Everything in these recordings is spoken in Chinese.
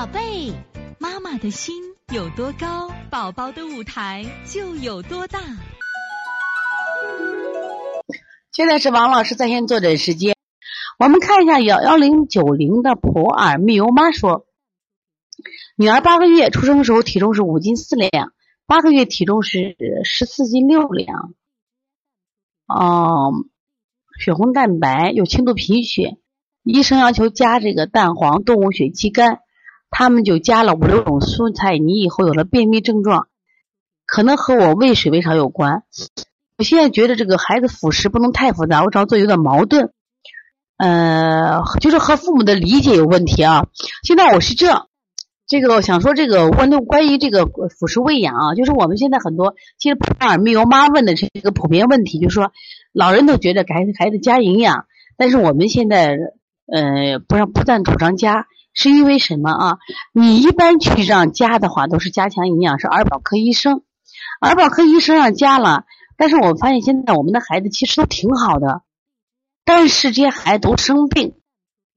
宝贝，妈妈的心有多高，宝宝的舞台就有多大。现在是王老师在线坐诊时间，我们看一下幺幺零九零的普洱蜜油妈说，女儿八个月出生的时候体重是五斤四两，八个月体重是十四斤六两，嗯，血红蛋白有轻度贫血，医生要求加这个蛋黄、动物血、鸡肝，他们就加了五六种蔬菜你以后有了便秘症状，可能和我喂水喂少有关。我现在觉得这个孩子辅食不能太复杂，我主要做有点矛盾，呃，就是和父母的理解有问题啊。现在我是这，这个我想说这个问的关于这个辅食喂养啊，就是我们现在很多其实普洱蜜油妈问的是一个普遍问题，就是说老人都觉得给孩子加营养，但是我们现在呃不让不赞主张加，是因为什么啊？你一般去让加的话，都是加强营养，是儿保科医生，儿保科医生让加了。但是我发现现在我们的孩子其实都挺好的，但是这些孩子都生病，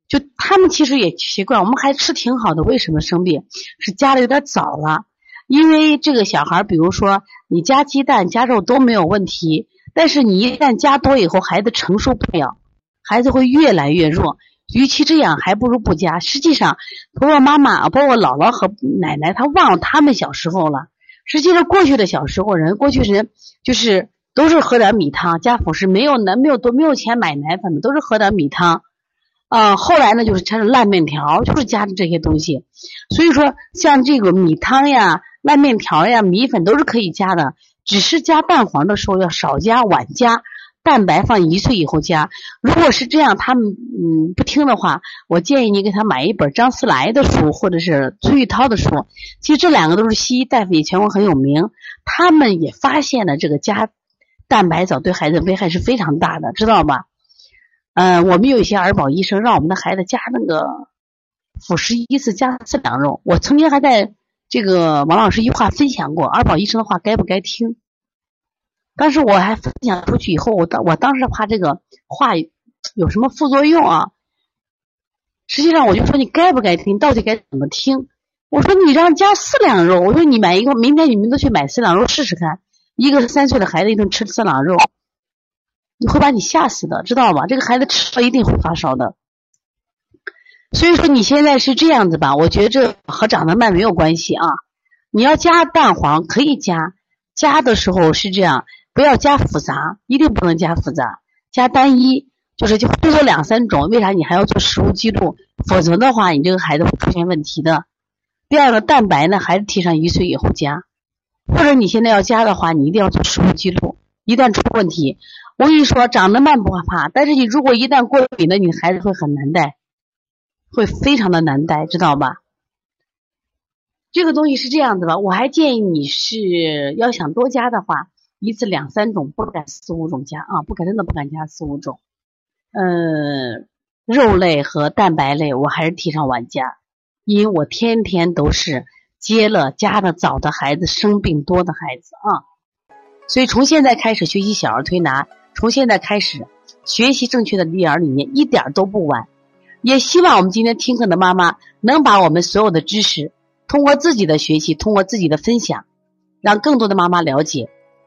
就他们其实也奇怪，我们还吃挺好的，为什么生病？是加的有点早了。因为这个小孩，比如说你加鸡蛋、加肉都没有问题，但是你一旦加多以后，孩子承受不了，孩子会越来越弱。与其这样，还不如不加。实际上，婆婆妈妈、包括姥姥和奶奶，他忘了他们小时候了。实际上，过去的小时候人，过去人就是。都是喝点米汤加辅食，没有奶，没有都没有钱买奶粉的，都是喝点米汤。啊，后来呢就是掺着烂面条，就是加的这些东西。所以说，像这个米汤呀、烂面条呀、米粉都是可以加的，只是加蛋黄的时候要少加，晚加。蛋白放一岁以后加。如果是这样，他们嗯不听的话，我建议你给他买一本张思来的书，或者是崔玉涛的书。其实这两个都是西医大夫，也全国很有名，他们也发现了这个加。蛋白藻对孩子危害是非常大的，知道吧？嗯，我们有一些儿保医生让我们的孩子加那个辅食一次加四两肉。我曾经还在这个王老师一句话分享过，儿保医生的话该不该听？当时我还分享出去以后，我当我当时怕这个话有什么副作用啊？实际上我就说你该不该听，到底该怎么听？我说你让加四两肉，我说你买一个，明天你们都去买四两肉试试看。一个三岁的孩子一顿吃四两肉，你会把你吓死的，知道吗？这个孩子吃了一定会发烧的。所以说你现在是这样子吧？我觉得这和长得慢没有关系啊。你要加蛋黄可以加，加的时候是这样，不要加复杂，一定不能加复杂，加单一，就是就最多两三种。为啥你还要做食物记录？否则的话，你这个孩子会出现问题的。第二个蛋白呢，还是提上一岁以后加。或者你现在要加的话，你一定要做食物记录。一旦出问题，我跟你说，长得慢不怕，但是你如果一旦过敏了，你的孩子会很难带，会非常的难带，知道吧？这个东西是这样子的，我还建议你是要想多加的话，一次两三种，不敢四五种加啊，不敢真的不敢加四五种。嗯，肉类和蛋白类我还是提倡晚加，因为我天天都是。接了加的早的孩子，生病多的孩子啊，所以从现在开始学习小儿推拿，从现在开始学习正确的育儿理念，一点都不晚。也希望我们今天听课的妈妈能把我们所有的知识，通过自己的学习，通过自己的分享，让更多的妈妈了解，